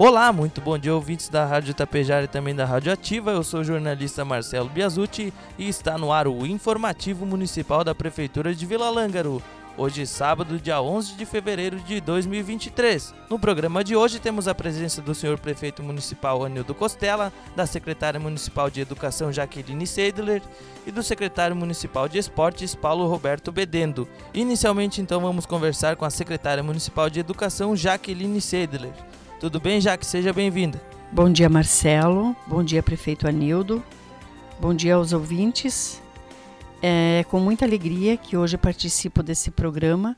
Olá, muito bom dia ouvintes da Rádio Tapejara e também da Rádio Ativa. Eu sou o jornalista Marcelo Biasucci e está no ar o informativo municipal da Prefeitura de Vila Lângaro. Hoje, sábado, dia 11 de fevereiro de 2023. No programa de hoje temos a presença do senhor prefeito municipal Anildo Costela, da secretária municipal de Educação Jaqueline Seidler e do secretário municipal de Esportes Paulo Roberto Bedendo. Inicialmente, então, vamos conversar com a secretária municipal de Educação Jaqueline Seidler. Tudo bem, Jaque? Seja bem-vinda. Bom dia, Marcelo. Bom dia, prefeito Anildo. Bom dia aos ouvintes. É com muita alegria que hoje participo desse programa,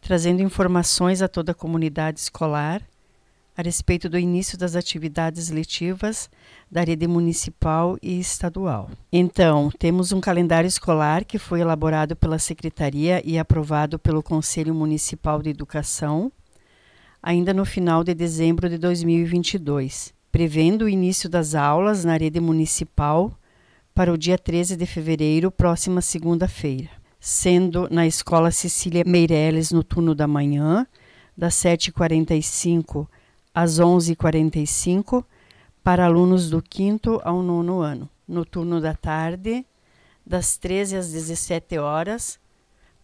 trazendo informações a toda a comunidade escolar a respeito do início das atividades letivas da rede municipal e estadual. Então, temos um calendário escolar que foi elaborado pela Secretaria e aprovado pelo Conselho Municipal de Educação ainda no final de dezembro de 2022, prevendo o início das aulas na rede municipal para o dia 13 de fevereiro, próxima segunda-feira, sendo na Escola Cecília Meireles no turno da manhã, das 7h45 às 11h45, para alunos do quinto ao nono ano. No turno da tarde, das 13 às 17 horas,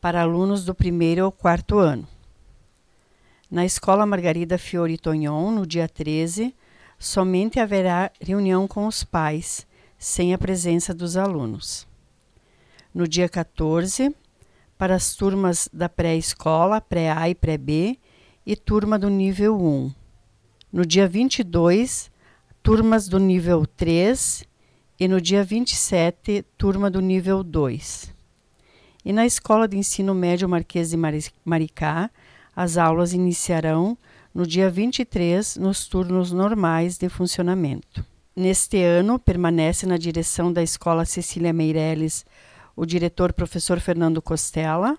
para alunos do primeiro ao quarto ano. Na Escola Margarida Fiori Tognon, no dia 13, somente haverá reunião com os pais, sem a presença dos alunos. No dia 14, para as turmas da pré-escola, pré-A e pré-B e turma do nível 1. No dia 22, turmas do nível 3 e no dia 27, turma do nível 2. E na Escola de Ensino Médio Marquês de Maricá, as aulas iniciarão no dia 23, nos turnos normais de funcionamento. Neste ano, permanece na direção da Escola Cecília Meireles o diretor professor Fernando Costela,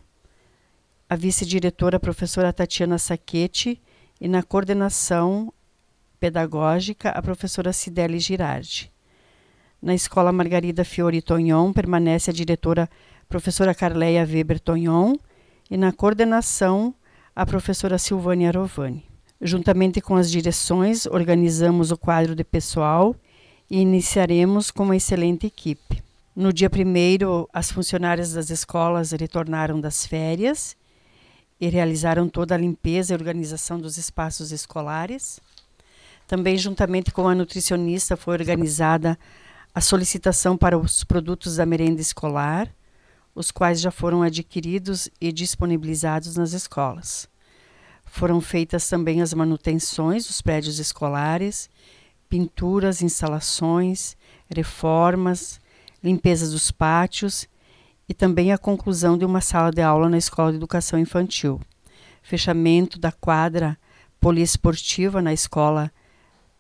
a vice-diretora professora Tatiana Saquete e na coordenação pedagógica a professora Cidele Girardi. Na Escola Margarida Fiori Tonhon permanece a diretora professora Carleia Weber Tonhon e na coordenação a professora Silvânia Rovani. Juntamente com as direções, organizamos o quadro de pessoal e iniciaremos com uma excelente equipe. No dia primeiro, as funcionárias das escolas retornaram das férias e realizaram toda a limpeza e organização dos espaços escolares. Também, juntamente com a nutricionista, foi organizada a solicitação para os produtos da merenda escolar, os quais já foram adquiridos e disponibilizados nas escolas. Foram feitas também as manutenções dos prédios escolares, pinturas, instalações, reformas, limpeza dos pátios e também a conclusão de uma sala de aula na Escola de Educação Infantil, fechamento da quadra poliesportiva na Escola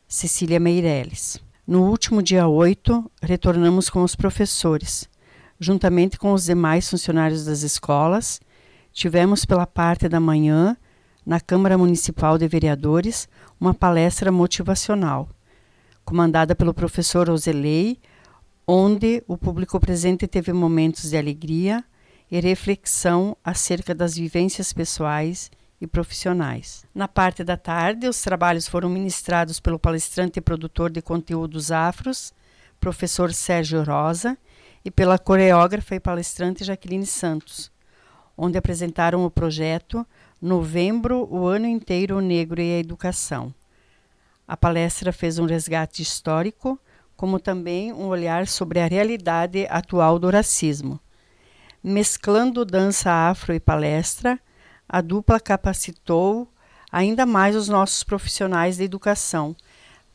Cecília Meireles. No último dia 8, retornamos com os professores, juntamente com os demais funcionários das escolas. Tivemos pela parte da manhã, na Câmara Municipal de Vereadores, uma palestra motivacional, comandada pelo professor Ozelei, onde o público presente teve momentos de alegria e reflexão acerca das vivências pessoais e profissionais. Na parte da tarde, os trabalhos foram ministrados pelo palestrante e produtor de conteúdos afros, professor Sérgio Rosa, e pela coreógrafa e palestrante Jaqueline Santos, onde apresentaram o projeto Novembro, o ano inteiro o negro e a educação. A palestra fez um resgate histórico, como também um olhar sobre a realidade atual do racismo. Mesclando dança afro e palestra, a dupla capacitou ainda mais os nossos profissionais de educação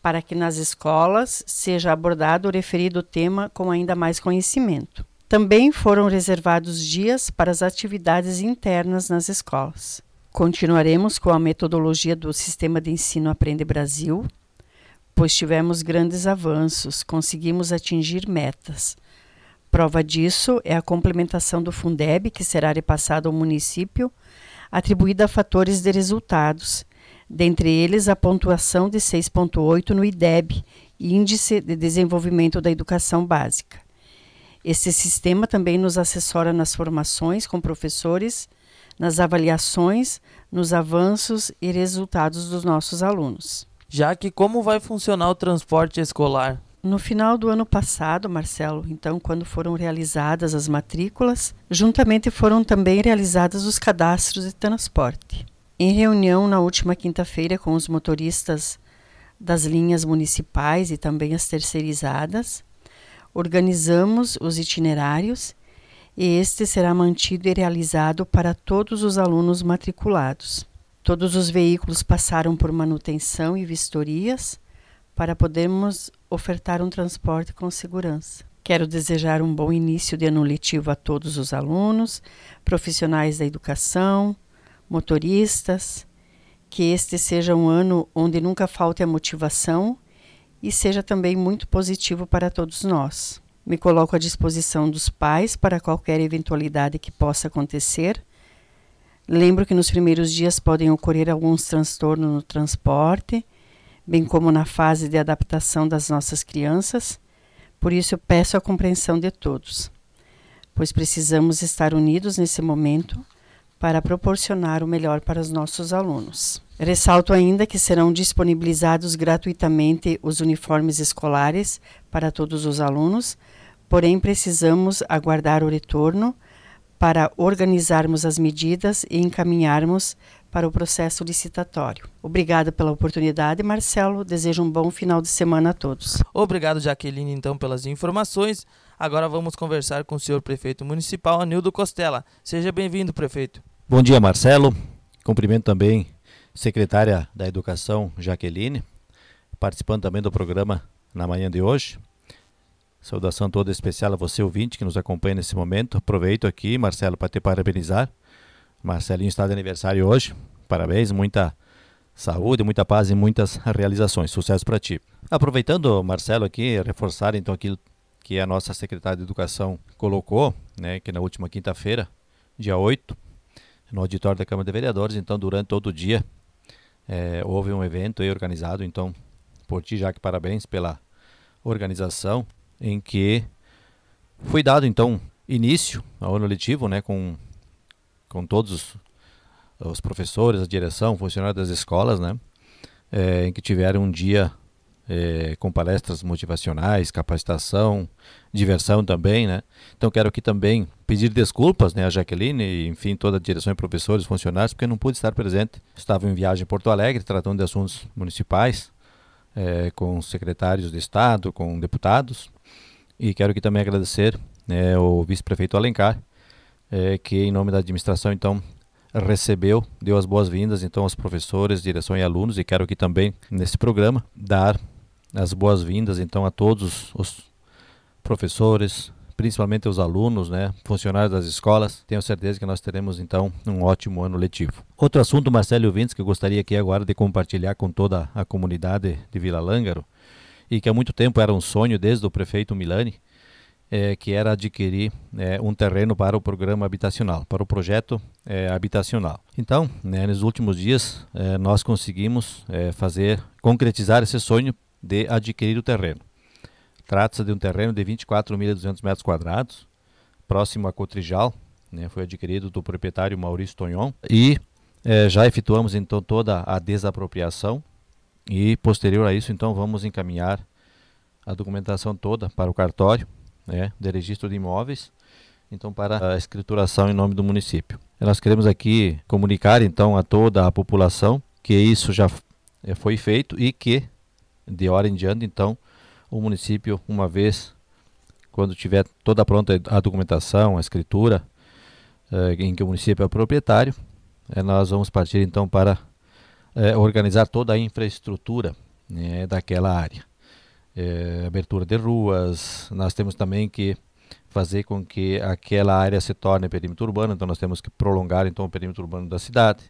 para que nas escolas seja abordado o referido tema com ainda mais conhecimento. Também foram reservados dias para as atividades internas nas escolas. Continuaremos com a metodologia do Sistema de Ensino Aprende Brasil, pois tivemos grandes avanços, conseguimos atingir metas. Prova disso é a complementação do Fundeb, que será repassado ao município, atribuída a fatores de resultados, dentre eles a pontuação de 6,8 no IDEB, Índice de Desenvolvimento da Educação Básica. Esse sistema também nos assessora nas formações com professores, nas avaliações, nos avanços e resultados dos nossos alunos. já que como vai funcionar o transporte escolar? No final do ano passado, Marcelo, então, quando foram realizadas as matrículas, juntamente foram também realizados os cadastros de transporte. Em reunião na última quinta-feira com os motoristas das linhas municipais e também as terceirizadas, organizamos os itinerários e este será mantido e realizado para todos os alunos matriculados. Todos os veículos passaram por manutenção e vistorias para podermos ofertar um transporte com segurança. Quero desejar um bom início de ano letivo a todos os alunos, profissionais da educação, motoristas, que este seja um ano onde nunca falte a motivação e seja também muito positivo para todos nós. Me coloco à disposição dos pais para qualquer eventualidade que possa acontecer. Lembro que nos primeiros dias podem ocorrer alguns transtornos no transporte bem como na fase de adaptação das nossas crianças. Por isso, eu peço a compreensão de todos, pois precisamos estar unidos nesse momento para proporcionar o melhor para os nossos alunos. Ressalto ainda que serão disponibilizados gratuitamente os uniformes escolares para todos os alunos, porém precisamos aguardar o retorno para organizarmos as medidas e encaminharmos para o processo licitatório. Obrigada pela oportunidade, Marcelo. Desejo um bom final de semana a todos. Obrigado, Jaqueline, então, pelas informações. Agora vamos conversar com o senhor prefeito municipal, Anildo Costela. Seja bem-vindo, prefeito. Bom dia, Marcelo. Cumprimento também secretária da Educação, Jaqueline, participando também do programa na manhã de hoje. Saudação toda especial a você, ouvinte, que nos acompanha nesse momento. Aproveito aqui, Marcelo, para te parabenizar Marcelinho está de aniversário hoje. Parabéns, muita saúde, muita paz e muitas realizações. Sucesso para ti. Aproveitando, Marcelo, aqui, reforçar então aquilo que a nossa secretária de Educação colocou, né, que na última quinta-feira, dia 8, no auditório da Câmara de Vereadores, então durante todo o dia é, houve um evento aí organizado, então por ti, Jaque, parabéns pela organização, em que foi dado então início ao ano letivo, né, com com todos os, os professores, a direção, funcionários das escolas, né? É, em que tiveram um dia é, com palestras motivacionais, capacitação, diversão também, né? Então quero aqui também pedir desculpas, né, a Jaqueline e enfim toda a direção e professores, funcionários, porque não pude estar presente. Estava em viagem em Porto Alegre, tratando de assuntos municipais, é, com secretários de estado, com deputados, e quero aqui também agradecer né, o vice-prefeito Alencar é, que em nome da administração então recebeu, deu as boas-vindas então aos professores, direção e alunos e quero aqui também nesse programa dar as boas-vindas então a todos os professores, principalmente os alunos, né, funcionários das escolas. Tenho certeza que nós teremos então um ótimo ano letivo. Outro assunto, Marcelo Vintes, que eu gostaria aqui agora de compartilhar com toda a comunidade de Vila Lângaro e que há muito tempo era um sonho desde o prefeito Milani, é, que era adquirir é, um terreno para o programa habitacional, para o projeto é, habitacional. Então, né, nos últimos dias, é, nós conseguimos é, fazer, concretizar esse sonho de adquirir o terreno. Trata-se de um terreno de 24.200 metros quadrados, próximo a Cotrijal, né, foi adquirido do proprietário Maurício Tonhon, e é, já efetuamos então toda a desapropriação e posterior a isso então vamos encaminhar a documentação toda para o cartório né, de registro de imóveis, então para a escrituração em nome do município. Nós queremos aqui comunicar então a toda a população que isso já eh, foi feito e que de hora em diante então o município uma vez quando tiver toda pronta a documentação, a escritura eh, em que o município é proprietário, eh, nós vamos partir então para organizar toda a infraestrutura né, daquela área. É, abertura de ruas, nós temos também que fazer com que aquela área se torne perímetro urbano, então nós temos que prolongar então o perímetro urbano da cidade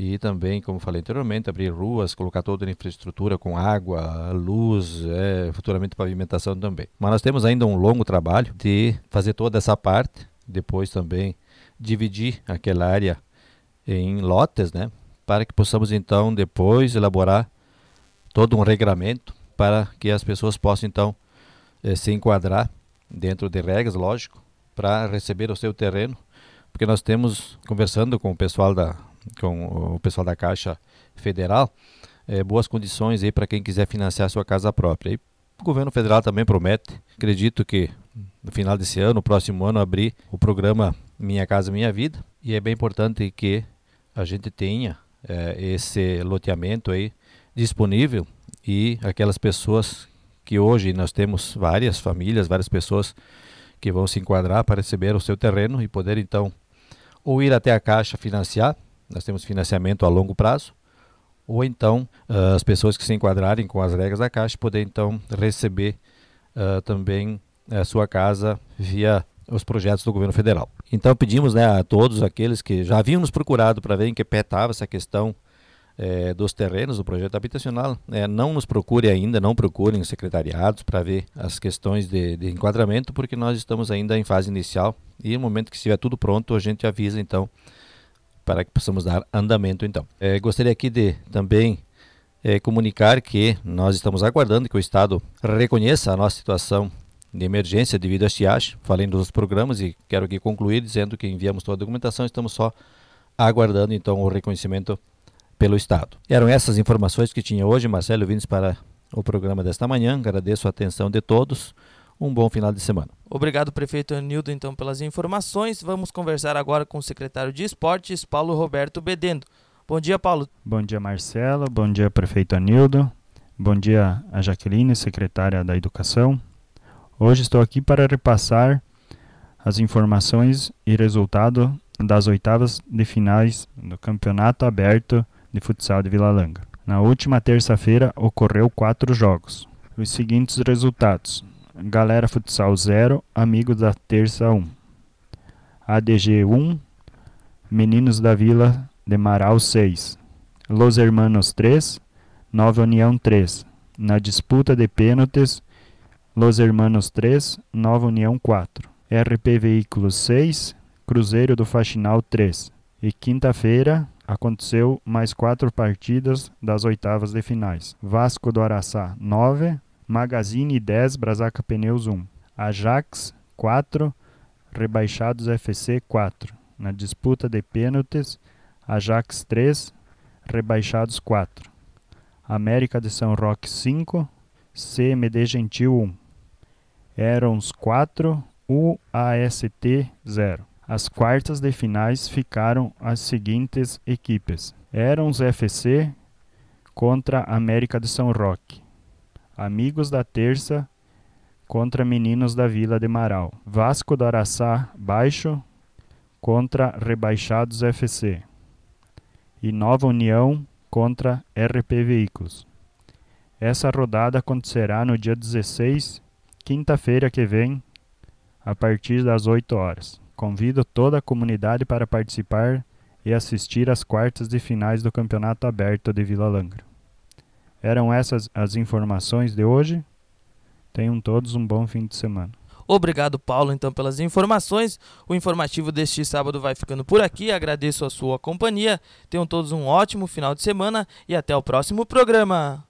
e também, como falei anteriormente, abrir ruas, colocar toda a infraestrutura com água, luz, é, futuramente pavimentação também. Mas nós temos ainda um longo trabalho de fazer toda essa parte, depois também dividir aquela área em lotes, né, para que possamos então depois elaborar todo um regramento para que as pessoas possam então eh, se enquadrar dentro de regras, lógico, para receber o seu terreno, porque nós temos conversando com o pessoal da com o pessoal da Caixa Federal, é, boas condições aí para quem quiser financiar sua casa própria. E o governo federal também promete, acredito que no final desse ano, no próximo ano, abrir o programa Minha Casa Minha Vida. E é bem importante que a gente tenha é, esse loteamento aí disponível e aquelas pessoas que hoje nós temos várias famílias, várias pessoas que vão se enquadrar para receber o seu terreno e poder então ou ir até a Caixa financiar, nós temos financiamento a longo prazo, ou então uh, as pessoas que se enquadrarem com as regras da Caixa poder então receber uh, também a sua casa via os projetos do governo federal. Então pedimos né, a todos aqueles que já haviam nos procurado para ver em que pé estava essa questão é, dos terrenos do projeto habitacional, é, não nos procure ainda, não procurem os secretariados para ver as questões de, de, enquadramento, porque nós estamos ainda em fase inicial e no momento que estiver tudo pronto, a gente avisa então para que possamos dar andamento então. É, gostaria aqui de também é, comunicar que nós estamos aguardando que o Estado reconheça a nossa situação de emergência devido à estiagem. Falei dos programas e quero aqui concluir dizendo que enviamos toda a documentação, estamos só aguardando então o reconhecimento pelo Estado. Eram essas informações que tinha hoje, Marcelo Vines, para o programa desta manhã. Agradeço a atenção de todos. Um bom final de semana. Obrigado, prefeito Anildo, então, pelas informações. Vamos conversar agora com o secretário de Esportes, Paulo Roberto Bedendo. Bom dia, Paulo. Bom dia, Marcelo. Bom dia, prefeito Anildo. Bom dia, a Jaqueline, secretária da Educação. Hoje estou aqui para repassar as informações e resultado das oitavas de finais do Campeonato Aberto de futsal de Vila Langa. Na última terça-feira ocorreu quatro jogos. Os seguintes resultados: Galera Futsal 0, Amigos da Terça 1. ADG 1, Meninos da Vila de Marau 6. Los Hermanos 3, Nova União 3. Na disputa de pênaltis, Los Hermanos 3, Nova União 4. RP Veículos 6, Cruzeiro do Faxinal 3. E quinta-feira, aconteceu mais quatro partidas das oitavas de finais. Vasco do Araçá 9, Magazine 10, Brasaca Pneus 1. Ajax 4, Rebaixados FC 4. Na disputa de pênaltis, Ajax 3, Rebaixados 4. América de São Roque 5, CMD Gentil 1. Erons 4, UAST 0. As quartas de finais ficaram as seguintes equipes: Erons FC contra América de São Roque, Amigos da Terça contra Meninos da Vila de Marau, Vasco do Araçá Baixo contra Rebaixados FC e Nova União contra RP Veículos. Essa rodada acontecerá no dia 16, quinta-feira que vem, a partir das 8 horas. Convido toda a comunidade para participar e assistir às quartas de finais do Campeonato Aberto de Vila Langra. Eram essas as informações de hoje. Tenham todos um bom fim de semana. Obrigado, Paulo, então, pelas informações. O informativo deste sábado vai ficando por aqui. Agradeço a sua companhia. Tenham todos um ótimo final de semana e até o próximo programa.